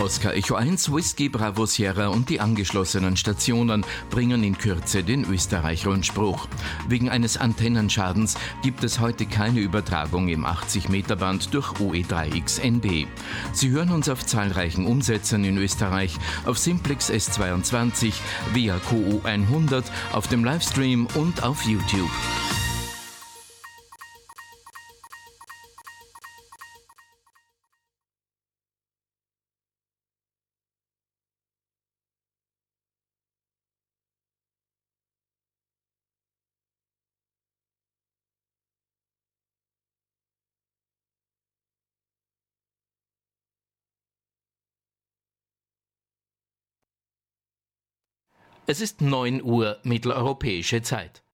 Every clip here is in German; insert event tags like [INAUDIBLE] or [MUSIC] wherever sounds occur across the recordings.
Oscar Echo 1, Whisky Bravo Sierra und die angeschlossenen Stationen bringen in Kürze den Österreich-Rundspruch. Wegen eines Antennenschadens gibt es heute keine Übertragung im 80-Meter-Band durch OE3XNB. Sie hören uns auf zahlreichen Umsätzen in Österreich, auf Simplex S22, via QO 100, auf dem Livestream und auf YouTube. Es ist 9 Uhr mitteleuropäische Zeit.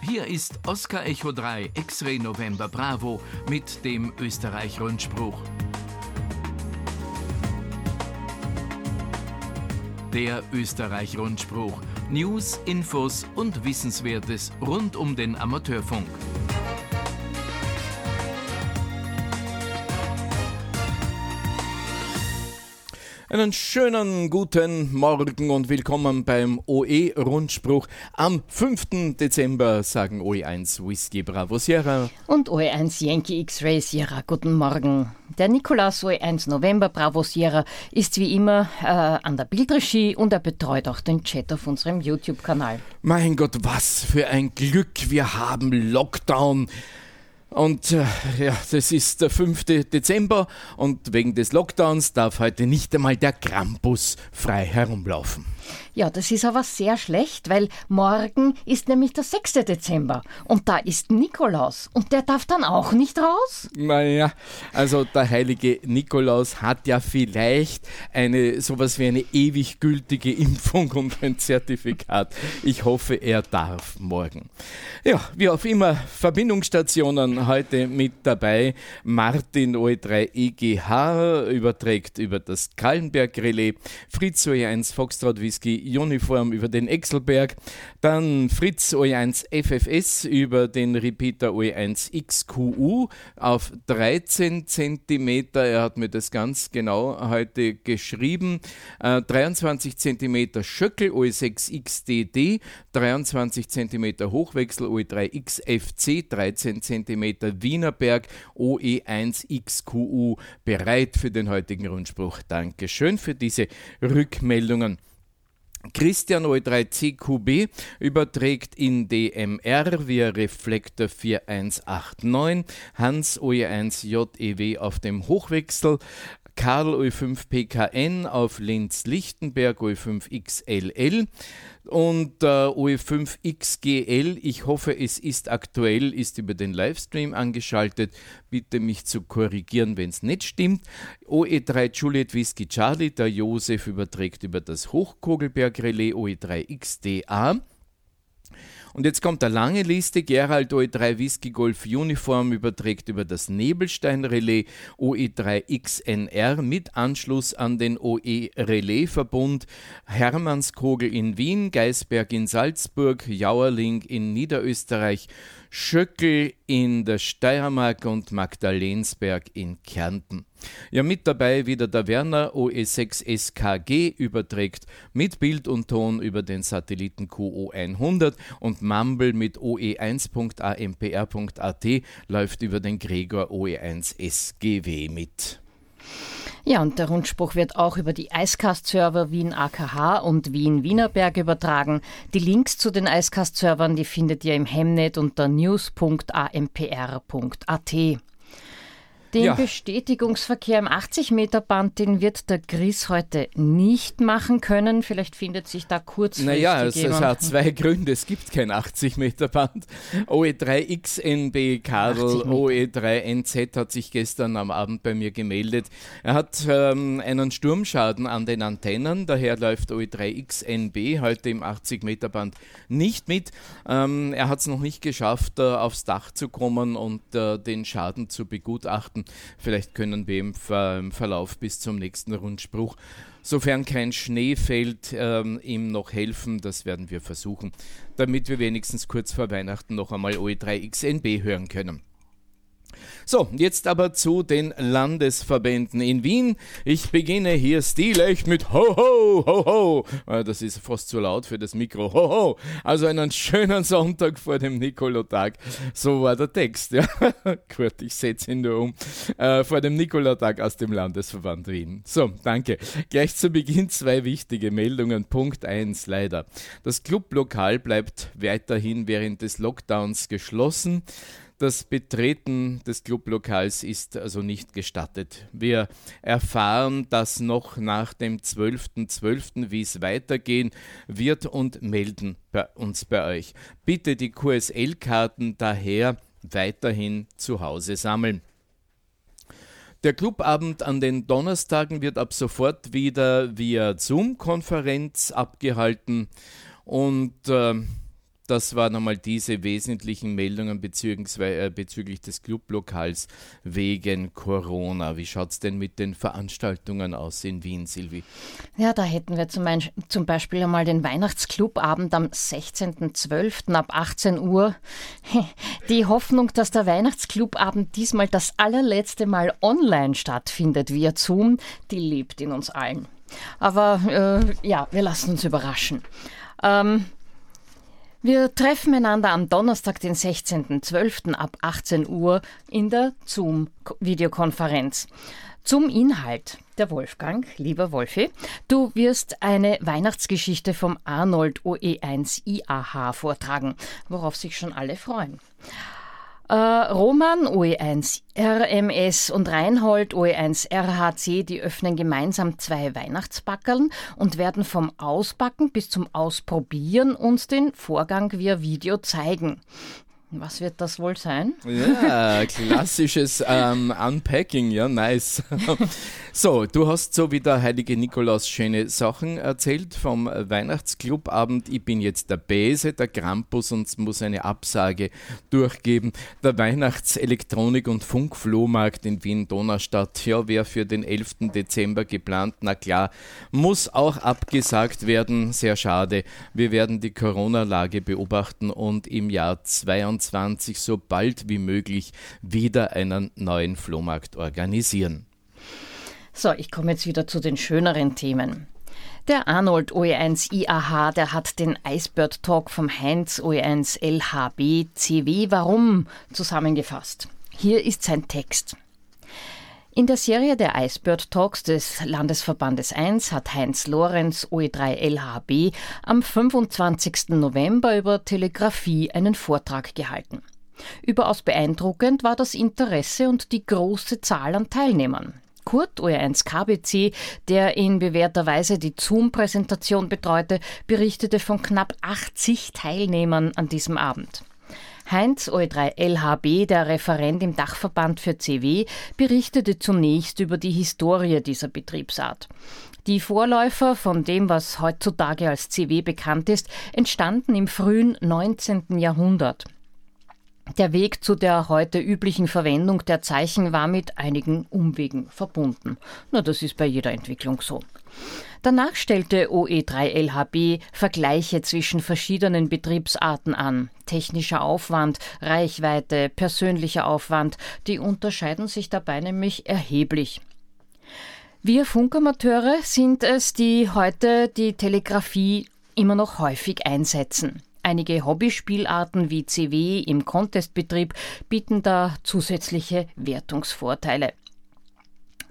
Hier ist Oscar Echo 3 X-Ray November Bravo mit dem Österreich-Rundspruch. Der Österreich-Rundspruch. News, Infos und Wissenswertes rund um den Amateurfunk. Einen schönen guten Morgen und willkommen beim OE-Rundspruch. Am 5. Dezember sagen OE1 Whisky Bravo Sierra und OE1 Yankee X-Ray Sierra. Guten Morgen. Der Nikolaus OE1 November Bravo Sierra ist wie immer äh, an der Bildregie und er betreut auch den Chat auf unserem YouTube-Kanal. Mein Gott, was für ein Glück. Wir haben Lockdown. Und äh, ja, das ist der 5. Dezember und wegen des Lockdowns darf heute nicht einmal der Krampus frei herumlaufen. Ja, das ist aber sehr schlecht, weil morgen ist nämlich der 6. Dezember und da ist Nikolaus und der darf dann auch nicht raus? Naja, also der heilige Nikolaus hat ja vielleicht eine sowas wie eine ewig gültige Impfung und ein Zertifikat. Ich hoffe, er darf morgen. Ja, wie auch immer, Verbindungsstationen heute mit dabei. Martin OE3 EGH überträgt über das Kallenberg Relais, Fritz OE1 Foxtrot Whisky Uniform über den Exelberg, dann Fritz OE1 FFS über den Repeater OE1 XQU auf 13 cm. Er hat mir das ganz genau heute geschrieben. Äh, 23 cm Schöckel OE6 XDD, 23 cm Hochwechsel OE3 XFC, 13 cm Wienerberg OE1 XQU bereit für den heutigen Rundspruch. Dankeschön für diese Rückmeldungen. Christian O3CQB überträgt in DMR via Reflektor 4189, Hans OE1JEW auf dem Hochwechsel, Karl OE5PKN auf Linz-Lichtenberg OE5XLL und äh, OE5XGL. Ich hoffe, es ist aktuell, ist über den Livestream angeschaltet. Bitte mich zu korrigieren, wenn es nicht stimmt. OE3 Juliet Whisky Charlie, der Josef überträgt über das Hochkogelberg Relais OE3XDA. Und jetzt kommt eine lange Liste. Gerald OE3 Whisky Golf Uniform überträgt über das Nebelstein Relais OE3 XNR mit Anschluss an den OE Relais Verbund. Hermannskogel in Wien, Geisberg in Salzburg, Jauerling in Niederösterreich, Schöckel in der Steiermark und Magdalensberg in Kärnten. Ja, mit dabei wieder der Werner OE6 SKG überträgt mit Bild und Ton über den Satelliten QO100 und Mumble mit oe1.ampr.at läuft über den Gregor OE1 SGW mit. Ja, und der Rundspruch wird auch über die Icecast-Server Wien AKH und Wien Wienerberg übertragen. Die Links zu den Icecast-Servern, die findet ihr im Hemnet unter news.ampr.at. Den ja. Bestätigungsverkehr im 80-Meter-Band, den wird der Chris heute nicht machen können. Vielleicht findet sich da kurzfristig Naja, es, es hat zwei Gründe. Es gibt kein 80-Meter-Band. OE3XNB Kadel, OE3NZ hat sich gestern am Abend bei mir gemeldet. Er hat ähm, einen Sturmschaden an den Antennen, daher läuft OE3XNB heute im 80-Meter-Band nicht mit. Ähm, er hat es noch nicht geschafft, äh, aufs Dach zu kommen und äh, den Schaden zu begutachten warten. Vielleicht können wir im, Ver im Verlauf bis zum nächsten Rundspruch, sofern kein Schnee fällt, ähm, ihm noch helfen. Das werden wir versuchen, damit wir wenigstens kurz vor Weihnachten noch einmal OE3XNB hören können. So, jetzt aber zu den Landesverbänden in Wien. Ich beginne hier stilecht mit Ho, ho, ho, ho. Ah, das ist fast zu laut für das Mikro. Ho, ho. Also einen schönen Sonntag vor dem Nikolotag. So war der Text. Ja. [LAUGHS] Gut, ich setze ihn nur um. Äh, vor dem Nikolotag aus dem Landesverband Wien. So, danke. Gleich zu Beginn zwei wichtige Meldungen. Punkt 1 leider. Das Clublokal bleibt weiterhin während des Lockdowns geschlossen. Das Betreten des Clublokals ist also nicht gestattet. Wir erfahren das noch nach dem 12.12., .12., wie es weitergehen wird und melden bei uns bei euch. Bitte die QSL-Karten daher weiterhin zu Hause sammeln. Der Clubabend an den Donnerstagen wird ab sofort wieder via Zoom-Konferenz abgehalten und äh, das waren einmal diese wesentlichen Meldungen äh, bezüglich des Clublokals wegen Corona. Wie schaut es denn mit den Veranstaltungen aus in Wien, Silvi? Ja, da hätten wir zum, zum Beispiel einmal den Weihnachtsclubabend am 16.12. ab 18 Uhr. [LAUGHS] Die Hoffnung, dass der Weihnachtsclubabend diesmal das allerletzte Mal online stattfindet via Zoom, die lebt in uns allen. Aber äh, ja, wir lassen uns überraschen. Ähm, wir treffen einander am Donnerstag, den 16.12. ab 18 Uhr in der Zoom-Videokonferenz. Zum Inhalt. Der Wolfgang, lieber Wolfi, du wirst eine Weihnachtsgeschichte vom Arnold OE1 IAH vortragen, worauf sich schon alle freuen. Äh, Roman OE1 RMS und Reinhold OE1 RHC, die öffnen gemeinsam zwei Weihnachtsbackeln und werden vom Ausbacken bis zum Ausprobieren uns den Vorgang via Video zeigen. Was wird das wohl sein? Ja, klassisches ähm, Unpacking, ja, nice. [LAUGHS] so, du hast so wie der heilige Nikolaus schöne Sachen erzählt vom Weihnachtsclubabend. Ich bin jetzt der Bese, der Krampus und muss eine Absage durchgeben. Der Weihnachtselektronik- und Funkflohmarkt in Wien-Donaustadt, ja, wäre für den 11. Dezember geplant. Na klar, muss auch abgesagt werden. Sehr schade. Wir werden die Corona-Lage beobachten und im Jahr 22 2021 so bald wie möglich wieder einen neuen Flohmarkt organisieren. So, ich komme jetzt wieder zu den schöneren Themen. Der Arnold OE1 IAH, der hat den Icebird Talk vom Heinz OE1 LHB CW Warum zusammengefasst. Hier ist sein Text. In der Serie der Icebird Talks des Landesverbandes 1 hat Heinz Lorenz OE3 LHB am 25. November über Telegrafie einen Vortrag gehalten. Überaus beeindruckend war das Interesse und die große Zahl an Teilnehmern. Kurt OE1 KBC, der in bewährter Weise die Zoom-Präsentation betreute, berichtete von knapp 80 Teilnehmern an diesem Abend. Heinz OE3 LHB, der Referent im Dachverband für CW, berichtete zunächst über die Historie dieser Betriebsart. Die Vorläufer von dem, was heutzutage als CW bekannt ist, entstanden im frühen 19. Jahrhundert. Der Weg zu der heute üblichen Verwendung der Zeichen war mit einigen Umwegen verbunden. Na, das ist bei jeder Entwicklung so. Danach stellte OE3LHB Vergleiche zwischen verschiedenen Betriebsarten an. Technischer Aufwand, Reichweite, persönlicher Aufwand, die unterscheiden sich dabei nämlich erheblich. Wir Funkamateure sind es, die heute die Telegrafie immer noch häufig einsetzen. Einige Hobbyspielarten wie CW im Contestbetrieb bieten da zusätzliche Wertungsvorteile.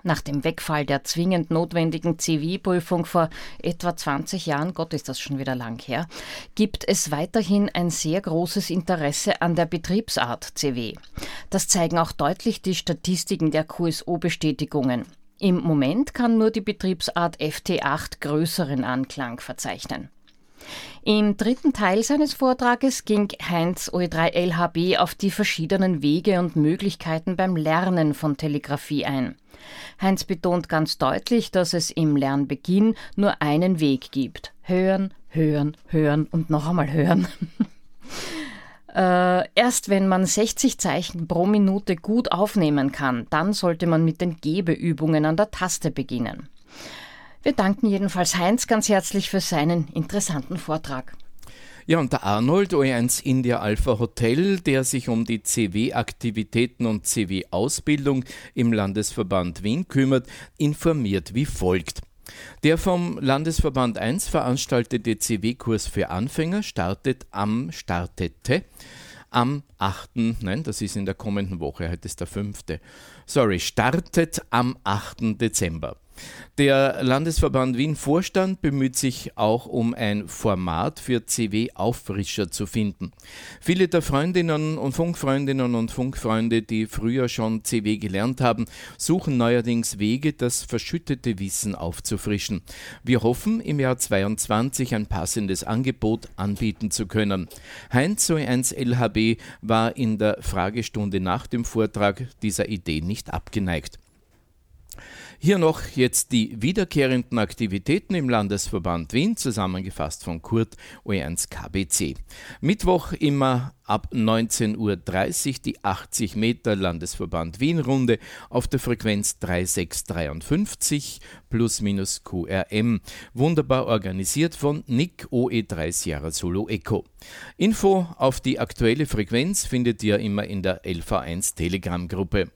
Nach dem Wegfall der zwingend notwendigen CW-Prüfung vor etwa 20 Jahren, Gott ist das schon wieder lang her, gibt es weiterhin ein sehr großes Interesse an der Betriebsart CW. Das zeigen auch deutlich die Statistiken der QSO-Bestätigungen. Im Moment kann nur die Betriebsart FT8 größeren Anklang verzeichnen. Im dritten Teil seines Vortrages ging Heinz OE3LHB auf die verschiedenen Wege und Möglichkeiten beim Lernen von Telegrafie ein. Heinz betont ganz deutlich, dass es im Lernbeginn nur einen Weg gibt. Hören, hören, hören und noch einmal hören. [LAUGHS] Äh, erst wenn man 60 Zeichen pro Minute gut aufnehmen kann, dann sollte man mit den Gebeübungen an der Taste beginnen. Wir danken jedenfalls Heinz ganz herzlich für seinen interessanten Vortrag. Ja, und der Arnold OE1 India Alpha Hotel, der sich um die CW-Aktivitäten und CW-Ausbildung im Landesverband Wien kümmert, informiert wie folgt. Der vom Landesverband 1 veranstaltete CW-Kurs für Anfänger startet am startete am 8. Nein, das ist in der kommenden Woche, heute ist der 5. Sorry, startet am 8. Dezember. Der Landesverband Wien Vorstand bemüht sich auch um ein Format für CW-Auffrischer zu finden. Viele der Freundinnen und Funkfreundinnen und Funkfreunde, die früher schon CW gelernt haben, suchen neuerdings Wege, das verschüttete Wissen aufzufrischen. Wir hoffen, im Jahr 2022 ein passendes Angebot anbieten zu können. Heinz OE1 LHB war in der Fragestunde nach dem Vortrag dieser Idee nicht abgeneigt. Hier noch jetzt die wiederkehrenden Aktivitäten im Landesverband Wien, zusammengefasst von Kurt OE1 KBC. Mittwoch immer ab 19.30 Uhr die 80 Meter Landesverband Wien Runde auf der Frequenz 3653 plus minus QRM. Wunderbar organisiert von Nick OE3 Sierra Solo Echo. Info auf die aktuelle Frequenz findet ihr immer in der LV1 Telegram Gruppe.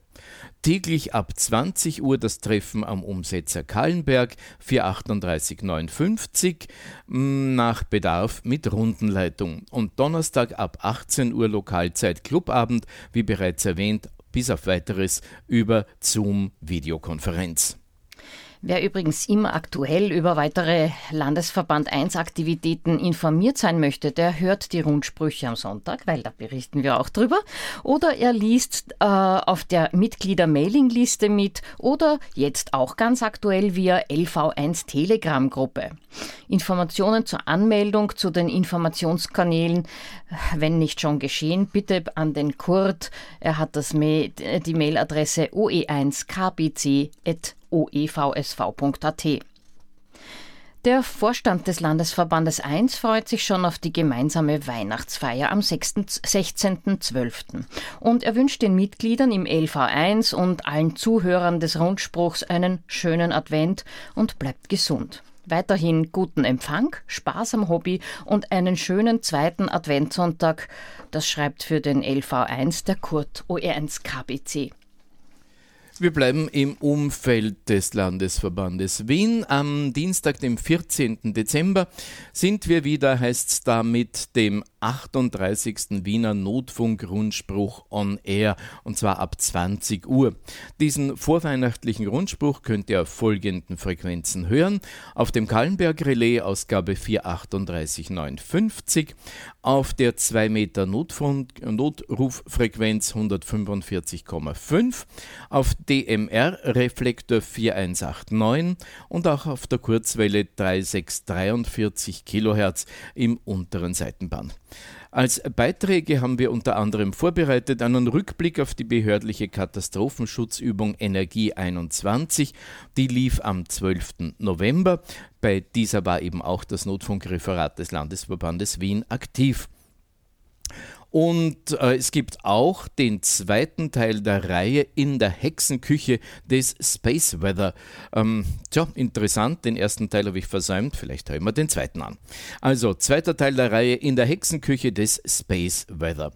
Täglich ab 20 Uhr das Treffen am Umsetzer Kallenberg 43859 mm, nach Bedarf mit Rundenleitung. Und Donnerstag ab 18 Uhr Lokalzeit Clubabend, wie bereits erwähnt, bis auf weiteres über Zoom Videokonferenz. Wer übrigens immer aktuell über weitere Landesverband 1 Aktivitäten informiert sein möchte, der hört die Rundsprüche am Sonntag, weil da berichten wir auch drüber. Oder er liest äh, auf der Mitglieder-Mailing-Liste mit oder jetzt auch ganz aktuell via LV1 Telegram-Gruppe. Informationen zur Anmeldung zu den Informationskanälen, wenn nicht schon geschehen, bitte an den Kurt. Er hat das Ma die Mailadresse oe1kbc.de oevsv.at. Der Vorstand des Landesverbandes 1 freut sich schon auf die gemeinsame Weihnachtsfeier am 16.12. Und er wünscht den Mitgliedern im LV1 und allen Zuhörern des Rundspruchs einen schönen Advent und bleibt gesund. Weiterhin guten Empfang, Spaß am Hobby und einen schönen zweiten Adventssonntag. Das schreibt für den LV1 der Kurt OR1 KBC. Wir bleiben im Umfeld des Landesverbandes Wien. Am Dienstag, dem 14. Dezember, sind wir wieder, heißt es da, mit dem 38. Wiener Notfunk-Rundspruch on Air und zwar ab 20 Uhr. Diesen vorweihnachtlichen Rundspruch könnt ihr auf folgenden Frequenzen hören: auf dem Kallenberg Relais Ausgabe 43859, auf der 2 Meter Notruffrequenz 145,5, auf DMR Reflektor 4189 und auch auf der Kurzwelle 3643 kHz im unteren Seitenband. Als Beiträge haben wir unter anderem vorbereitet einen Rückblick auf die behördliche Katastrophenschutzübung Energie 21. Die lief am 12. November. Bei dieser war eben auch das Notfunkreferat des Landesverbandes Wien aktiv. Und äh, es gibt auch den zweiten Teil der Reihe in der Hexenküche des Space Weather. Ähm, tja, interessant, den ersten Teil habe ich versäumt, vielleicht hören wir den zweiten an. Also, zweiter Teil der Reihe in der Hexenküche des Space Weather.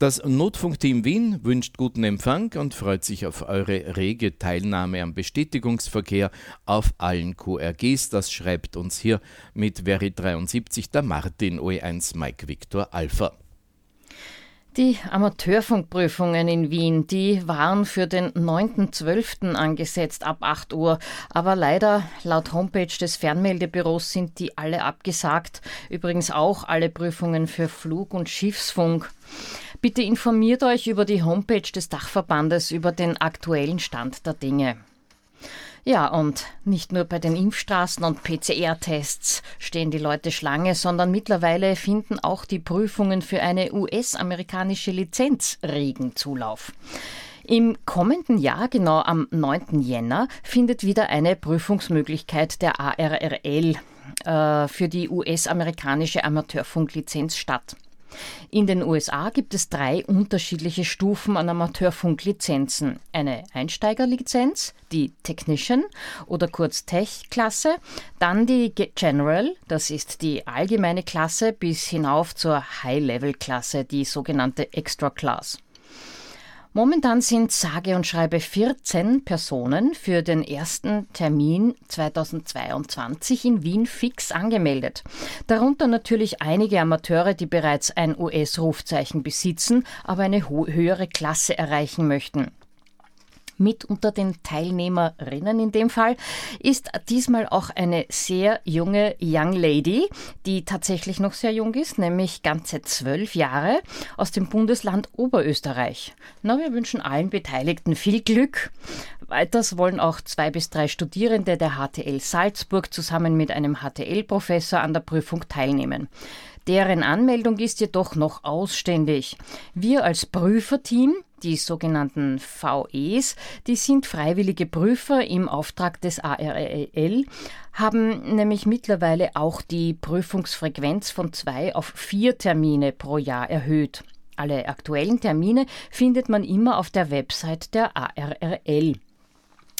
Das Notfunkteam Wien wünscht guten Empfang und freut sich auf eure rege Teilnahme am Bestätigungsverkehr auf allen QRGs. Das schreibt uns hier mit Veri 73 der Martin OE1 Mike Victor Alpha. Die Amateurfunkprüfungen in Wien, die waren für den 9.12. angesetzt ab 8 Uhr. Aber leider, laut Homepage des Fernmeldebüros sind die alle abgesagt. Übrigens auch alle Prüfungen für Flug- und Schiffsfunk. Bitte informiert euch über die Homepage des Dachverbandes über den aktuellen Stand der Dinge. Ja, und nicht nur bei den Impfstraßen und PCR-Tests stehen die Leute Schlange, sondern mittlerweile finden auch die Prüfungen für eine US-amerikanische Lizenz regen Zulauf. Im kommenden Jahr, genau am 9. Jänner, findet wieder eine Prüfungsmöglichkeit der ARRL äh, für die US-amerikanische Amateurfunklizenz statt. In den USA gibt es drei unterschiedliche Stufen an Amateurfunklizenzen. Eine Einsteigerlizenz, die Technician oder kurz Tech-Klasse, dann die General, das ist die allgemeine Klasse, bis hinauf zur High-Level-Klasse, die sogenannte Extra Class. Momentan sind sage und schreibe 14 Personen für den ersten Termin 2022 in Wien fix angemeldet. Darunter natürlich einige Amateure, die bereits ein US-Rufzeichen besitzen, aber eine höhere Klasse erreichen möchten mit unter den Teilnehmerinnen in dem Fall, ist diesmal auch eine sehr junge Young Lady, die tatsächlich noch sehr jung ist, nämlich ganze zwölf Jahre aus dem Bundesland Oberösterreich. Na, wir wünschen allen Beteiligten viel Glück. Weiters wollen auch zwei bis drei Studierende der HTL Salzburg zusammen mit einem HTL-Professor an der Prüfung teilnehmen. Deren Anmeldung ist jedoch noch ausständig. Wir als Prüferteam die sogenannten VEs, die sind freiwillige Prüfer im Auftrag des ARL, haben nämlich mittlerweile auch die Prüfungsfrequenz von zwei auf vier Termine pro Jahr erhöht. Alle aktuellen Termine findet man immer auf der Website der ARRL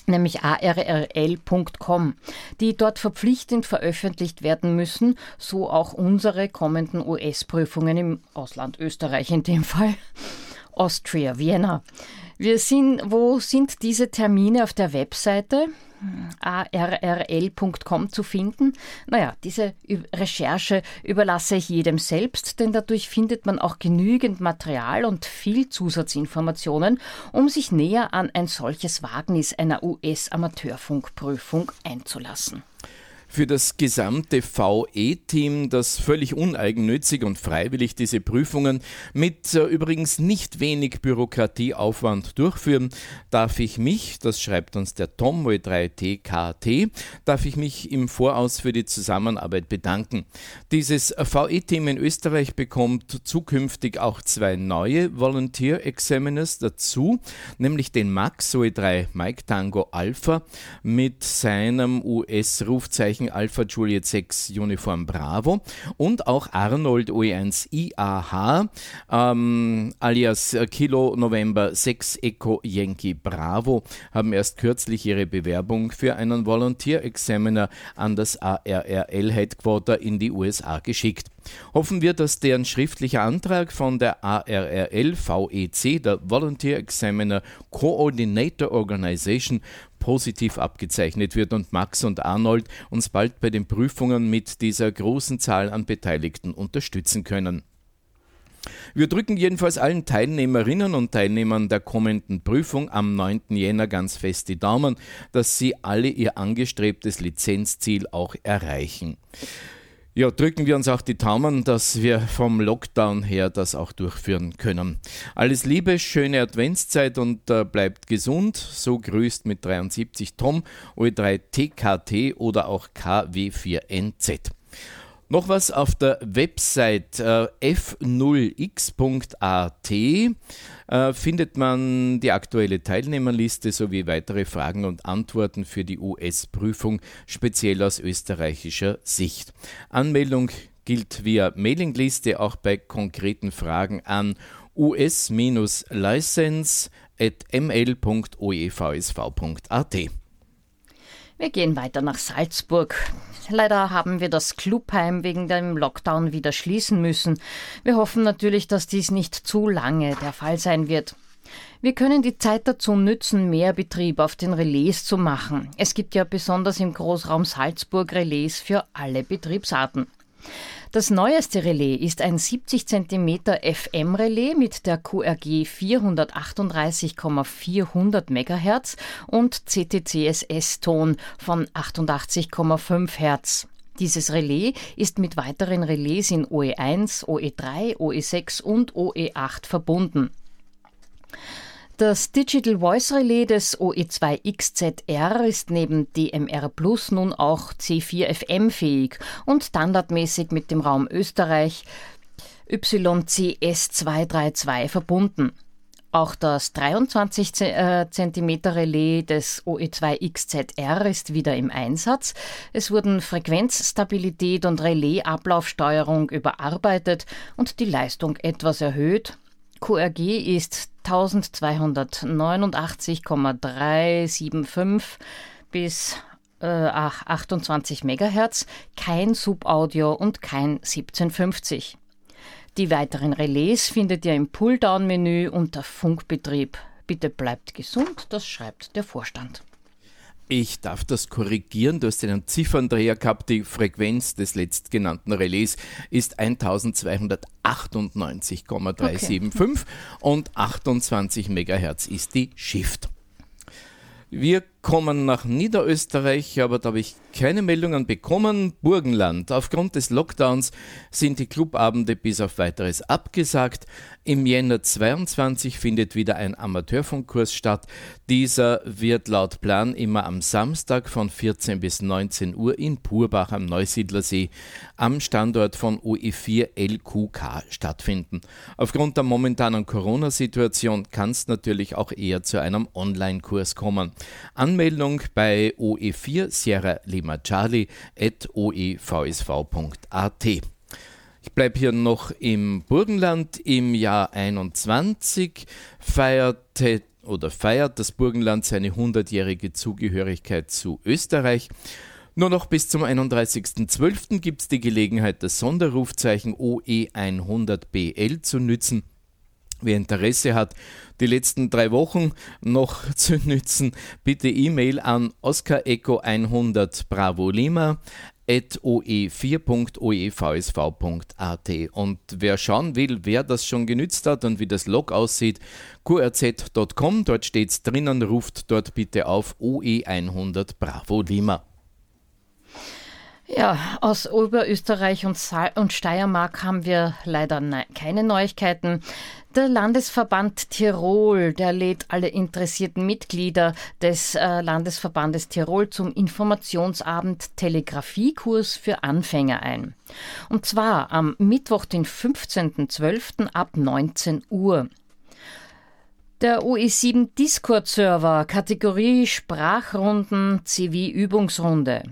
nämlich arrl.com, die dort verpflichtend veröffentlicht werden müssen, so auch unsere kommenden US-Prüfungen im Ausland Österreich in dem Fall. Austria, Vienna. Wir sind, wo sind diese Termine auf der Webseite? arrl.com zu finden. Naja, diese Recherche überlasse ich jedem selbst, denn dadurch findet man auch genügend Material und viel Zusatzinformationen, um sich näher an ein solches Wagnis einer US-Amateurfunkprüfung einzulassen für das gesamte VE-Team, das völlig uneigennützig und freiwillig diese Prüfungen mit äh, übrigens nicht wenig Bürokratieaufwand durchführen, darf ich mich, das schreibt uns der Tom 3TKT, darf ich mich im Voraus für die Zusammenarbeit bedanken. Dieses VE-Team in Österreich bekommt zukünftig auch zwei neue Volunteer Examiners dazu, nämlich den Max OE3 Mike Tango Alpha mit seinem US-Rufzeichen Zeichen Alpha Juliet 6 Uniform Bravo und auch Arnold OE1 IAH ähm, alias Kilo November 6 Echo Yankee Bravo haben erst kürzlich ihre Bewerbung für einen Volunteer Examiner an das ARRL Headquarter in die USA geschickt. Hoffen wir, dass deren schriftlicher Antrag von der ARRL VEC, der Volunteer Examiner Coordinator Organization, positiv abgezeichnet wird und Max und Arnold uns bald bei den Prüfungen mit dieser großen Zahl an Beteiligten unterstützen können. Wir drücken jedenfalls allen Teilnehmerinnen und Teilnehmern der kommenden Prüfung am 9. Jänner ganz fest die Daumen, dass sie alle ihr angestrebtes Lizenzziel auch erreichen. Ja, drücken wir uns auch die Daumen, dass wir vom Lockdown her das auch durchführen können. Alles Liebe, schöne Adventszeit und äh, bleibt gesund. So grüßt mit 73 Tom, OE3TKT oder auch KW4NZ. Noch was auf der Website äh, f0x.at äh, findet man die aktuelle Teilnehmerliste sowie weitere Fragen und Antworten für die US-Prüfung, speziell aus österreichischer Sicht. Anmeldung gilt via Mailingliste auch bei konkreten Fragen an us-license.ml.oevsv.at. Wir gehen weiter nach Salzburg. Leider haben wir das Clubheim wegen dem Lockdown wieder schließen müssen. Wir hoffen natürlich, dass dies nicht zu lange der Fall sein wird. Wir können die Zeit dazu nützen, mehr Betrieb auf den Relais zu machen. Es gibt ja besonders im Großraum Salzburg Relais für alle Betriebsarten. Das neueste Relais ist ein 70 cm FM-Relais mit der QRG 438,400 MHz und CTCSS-Ton von 88,5 Hz. Dieses Relais ist mit weiteren Relais in OE1, OE3, OE6 und OE8 verbunden. Das Digital Voice Relais des OE2XZR ist neben DMR Plus nun auch C4FM fähig und standardmäßig mit dem Raum Österreich YCS232 verbunden. Auch das 23 cm Relais des OE2XZR ist wieder im Einsatz. Es wurden Frequenzstabilität und Relaisablaufsteuerung überarbeitet und die Leistung etwas erhöht. QRG ist 1289,375 bis äh, 28 MHz, kein Subaudio und kein 1750. Die weiteren Relais findet ihr im Pulldown-Menü unter Funkbetrieb. Bitte bleibt gesund, das schreibt der Vorstand. Ich darf das korrigieren, du hast einen Zifferndreher gehabt, die Frequenz des letztgenannten Relais ist 1298,375 okay. und 28 MHz ist die Shift. Wir kommen nach Niederösterreich, aber da habe ich keine Meldungen bekommen. Burgenland. Aufgrund des Lockdowns sind die Clubabende bis auf weiteres abgesagt. Im Jänner 22 findet wieder ein Amateurfunkkurs statt. Dieser wird laut Plan immer am Samstag von 14 bis 19 Uhr in Purbach am Neusiedlersee am Standort von UE4 LQK stattfinden. Aufgrund der momentanen Corona-Situation kann es natürlich auch eher zu einem Online-Kurs kommen. Anmeldung bei OE4 Sierra Lima Charlie. Ich bleibe hier noch im Burgenland. Im Jahr 21 feierte oder feiert das Burgenland seine 100-jährige Zugehörigkeit zu Österreich. Nur noch bis zum 31.12. gibt es die Gelegenheit, das Sonderrufzeichen OE100BL zu nützen. Wer Interesse hat, die letzten drei Wochen noch [LAUGHS] zu nützen, bitte E-Mail an Oscar Echo 100 Bravo Lima oe4.oevsv.at. Und wer schauen will, wer das schon genützt hat und wie das Log aussieht, qrz.com, dort steht es drinnen, ruft dort bitte auf OE100 Bravo Lima. Ja, aus Oberösterreich und, und Steiermark haben wir leider ne keine Neuigkeiten. Der Landesverband Tirol, der lädt alle interessierten Mitglieder des äh, Landesverbandes Tirol zum Informationsabend Telegrafiekurs für Anfänger ein. Und zwar am Mittwoch, den 15.12. ab 19 Uhr. Der OE7 Discord-Server, Kategorie Sprachrunden, CV-Übungsrunde.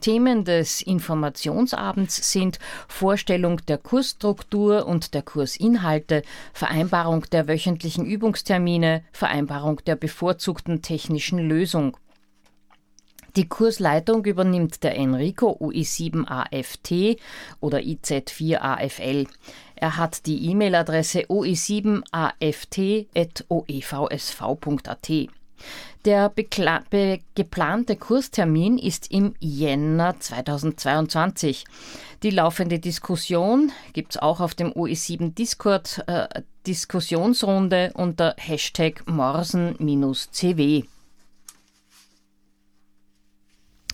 Themen des Informationsabends sind Vorstellung der Kursstruktur und der Kursinhalte, Vereinbarung der wöchentlichen Übungstermine, Vereinbarung der bevorzugten technischen Lösung. Die Kursleitung übernimmt der Enrico UI7AFT oder IZ4AFL. Er hat die E-Mail-Adresse ui7aft.oevsv.at. Der be geplante Kurstermin ist im Jänner 2022. Die laufende Diskussion gibt es auch auf dem OE7 Discord äh, Diskussionsrunde unter Hashtag Morsen-CW.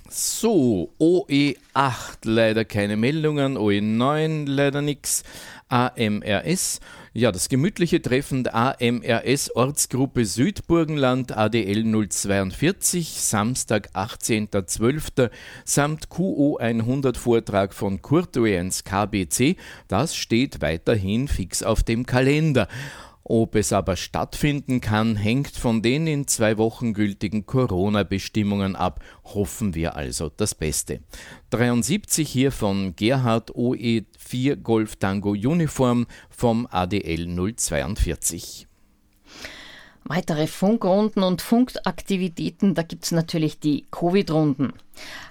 So, OE8 leider keine Meldungen, OE9 leider nichts, AMRS ja, das gemütliche Treffen der AMRS Ortsgruppe Südburgenland ADL 042, Samstag 18.12. samt QO 100 Vortrag von Kurt Oens KBC, das steht weiterhin fix auf dem Kalender. Ob es aber stattfinden kann, hängt von den in zwei Wochen gültigen Corona-Bestimmungen ab. Hoffen wir also das Beste. 73 hier von Gerhard OE4 Golf Tango Uniform vom ADL 042. Weitere Funkrunden und Funkaktivitäten, da gibt es natürlich die Covid-Runden.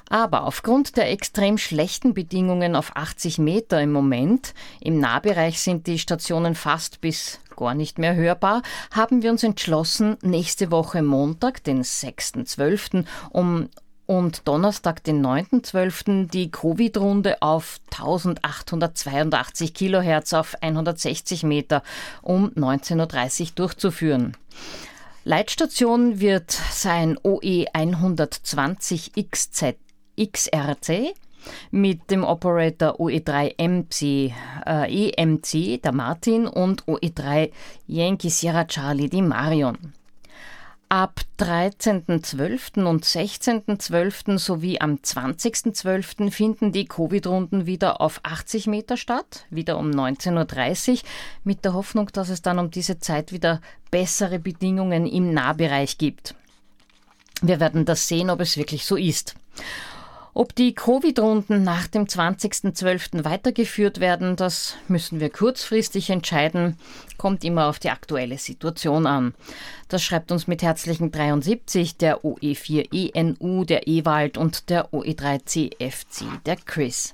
Aber aufgrund der extrem schlechten Bedingungen auf 80 Meter im Moment, im Nahbereich sind die Stationen fast bis gar nicht mehr hörbar, haben wir uns entschlossen, nächste Woche Montag, den 6.12. um und Donnerstag, den 9.12., die Covid-Runde auf 1882 Kilohertz auf 160 Meter um 19.30 Uhr durchzuführen. Leitstation wird sein OE 120 XZ, XRC mit dem Operator OE3MC, äh, EMC, der Martin, und OE3 Yankee Sierra Charlie, die Marion. Ab 13.12. und 16.12. sowie am 20.12. finden die Covid-Runden wieder auf 80 Meter statt, wieder um 19.30 Uhr, mit der Hoffnung, dass es dann um diese Zeit wieder bessere Bedingungen im Nahbereich gibt. Wir werden das sehen, ob es wirklich so ist. Ob die Covid-Runden nach dem 20.12. weitergeführt werden, das müssen wir kurzfristig entscheiden. Kommt immer auf die aktuelle Situation an. Das schreibt uns mit herzlichen 73 der OE4ENU, der Ewald und der OE3CFC, der Chris.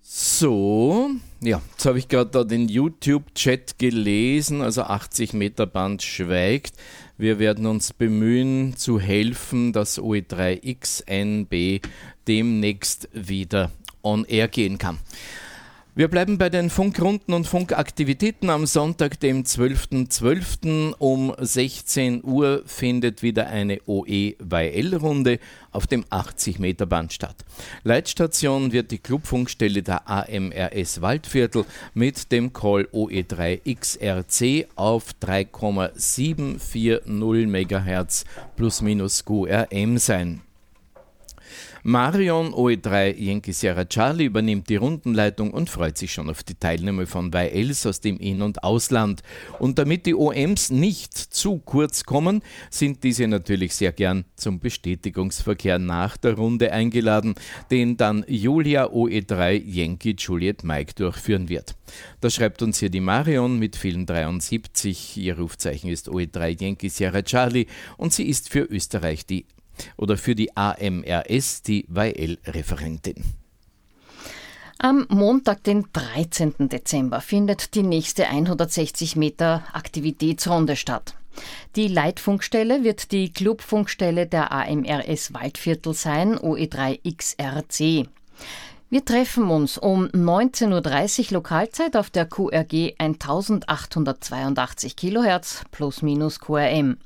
So, ja, jetzt habe ich gerade da den YouTube-Chat gelesen, also 80 Meter Band schweigt. Wir werden uns bemühen zu helfen, dass OE3XNB demnächst wieder on air gehen kann. Wir bleiben bei den Funkrunden und Funkaktivitäten. Am Sonntag, dem 12.12. .12. um 16 Uhr findet wieder eine OE-YL-Runde auf dem 80-Meter-Band statt. Leitstation wird die Clubfunkstelle der AMRS Waldviertel mit dem Call OE3XRC auf 3,740 MHz plus minus QRM sein. Marion OE3 Yankee Sierra Charlie übernimmt die Rundenleitung und freut sich schon auf die Teilnahme von YLs aus dem In- und Ausland. Und damit die OMs nicht zu kurz kommen, sind diese natürlich sehr gern zum Bestätigungsverkehr nach der Runde eingeladen, den dann Julia OE3 Yankee Juliet Mike durchführen wird. Da schreibt uns hier die Marion mit vielen 73. Ihr Rufzeichen ist OE3 Yankee Sierra Charlie und sie ist für Österreich die oder für die AMRS die YL-Referentin. Am Montag, den 13. Dezember, findet die nächste 160 Meter Aktivitätsrunde statt. Die Leitfunkstelle wird die Clubfunkstelle der AMRS Waldviertel sein, OE3XRC. Wir treffen uns um 19.30 Uhr Lokalzeit auf der QRG 1882 kHz plus minus QRM.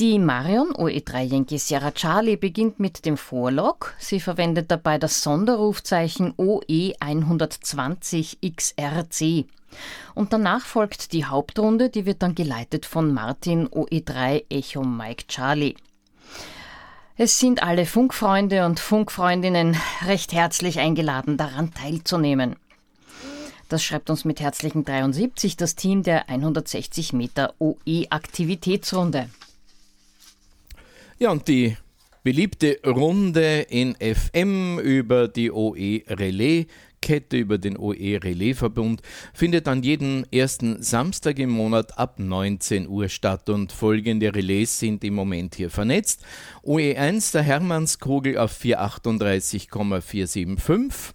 Die Marion OE3 Yankee Sierra Charlie beginnt mit dem Vorlog. Sie verwendet dabei das Sonderrufzeichen OE120XRC. Und danach folgt die Hauptrunde, die wird dann geleitet von Martin OE3 Echo Mike Charlie. Es sind alle Funkfreunde und Funkfreundinnen recht herzlich eingeladen, daran teilzunehmen. Das schreibt uns mit herzlichen 73 das Team der 160 Meter OE-Aktivitätsrunde. Ja, und die beliebte Runde in FM über die OE Relais Kette über den OE Relais Verbund findet an jedem ersten Samstag im Monat ab 19 Uhr statt und folgende Relais sind im Moment hier vernetzt. OE1 der Hermannskogel auf 438,475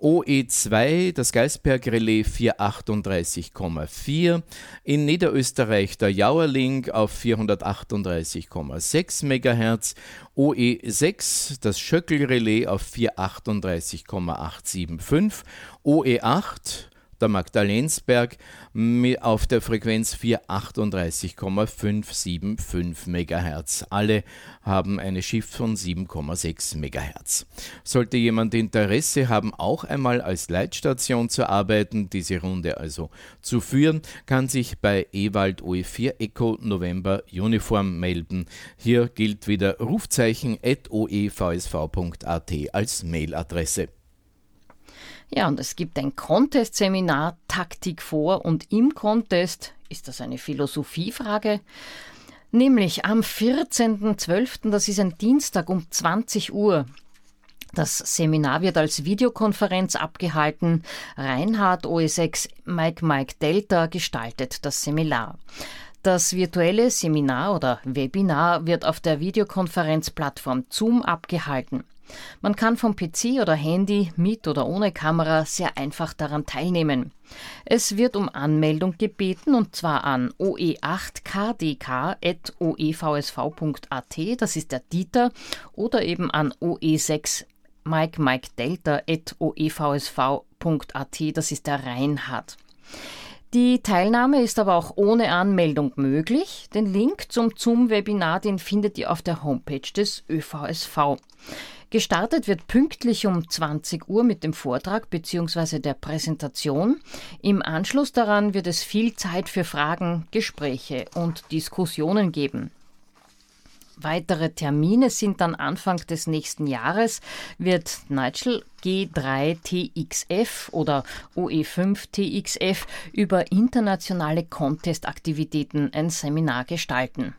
OE2, das Geisberg-Relais 438,4. In Niederösterreich der Jauerling auf 438,6 MHz. OE6, das Schöckel-Relais auf 438,875. OE8, der Magdalensberg auf der Frequenz 438,575 MHz. Alle haben eine Shift von 7,6 MHz. Sollte jemand Interesse haben, auch einmal als Leitstation zu arbeiten, diese Runde also zu führen, kann sich bei Ewald OE4 Echo November Uniform melden. Hier gilt wieder Rufzeichen at oevsv.at als Mailadresse. Ja, und es gibt ein Contest-Seminar Taktik vor und im Contest ist das eine Philosophiefrage. Nämlich am 14.12., das ist ein Dienstag um 20 Uhr. Das Seminar wird als Videokonferenz abgehalten. Reinhard OE6 Mike Mike Delta gestaltet das Seminar. Das virtuelle Seminar oder Webinar wird auf der Videokonferenzplattform Zoom abgehalten. Man kann vom PC oder Handy mit oder ohne Kamera sehr einfach daran teilnehmen. Es wird um Anmeldung gebeten und zwar an oe8kdk.oevsv.at, das ist der Dieter, oder eben an oe6 Mike Mike oevsv.at, das ist der Reinhard. Die Teilnahme ist aber auch ohne Anmeldung möglich. Den Link zum Zoom-Webinar, den findet ihr auf der Homepage des ÖVSV. Gestartet wird pünktlich um 20 Uhr mit dem Vortrag bzw. der Präsentation. Im Anschluss daran wird es viel Zeit für Fragen, Gespräche und Diskussionen geben. Weitere Termine sind dann Anfang des nächsten Jahres, wird Nigel G3TXF oder OE5TXF über internationale Contest-Aktivitäten ein Seminar gestalten.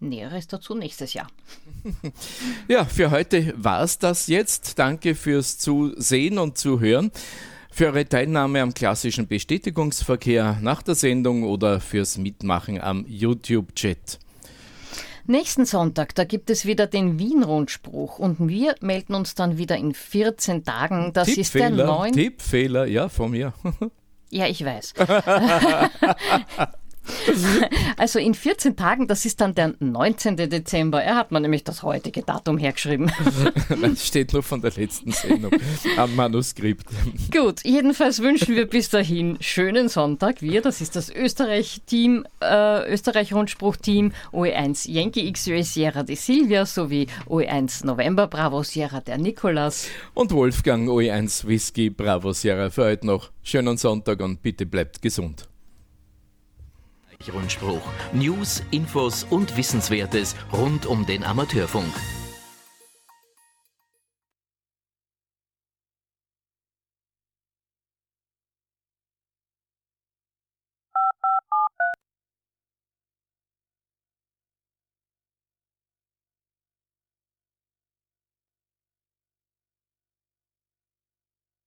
Näheres dazu nächstes Jahr. [LAUGHS] Ja, für heute war es das jetzt. Danke fürs Zusehen und Zuhören. Für eure Teilnahme am klassischen Bestätigungsverkehr nach der Sendung oder fürs Mitmachen am YouTube-Chat. Nächsten Sonntag, da gibt es wieder den Wien-Rundspruch und wir melden uns dann wieder in 14 Tagen. Das ist der 9. Tippfehler, ja, von mir. [LAUGHS] Ja, ich weiß. [LAUGHS] [LAUGHS] Also in 14 Tagen, das ist dann der 19. Dezember. Er hat mir nämlich das heutige Datum hergeschrieben. [LAUGHS] Das steht nur von der letzten Sendung am Manuskript. Gut, jedenfalls wünschen wir bis dahin schönen Sonntag. Wir, das ist das Österreich-Team, äh, Österreich-Rundspruch-Team OE1 Yankee XUA Sierra de Silvia sowie OE1 November Bravo Sierra der Nikolas. Und Wolfgang OE1 Whisky Bravo Sierra für heute noch schönen Sonntag und bitte bleibt gesund. Rundspruch. News, Infos und Wissenswertes rund um den Amateurfunk.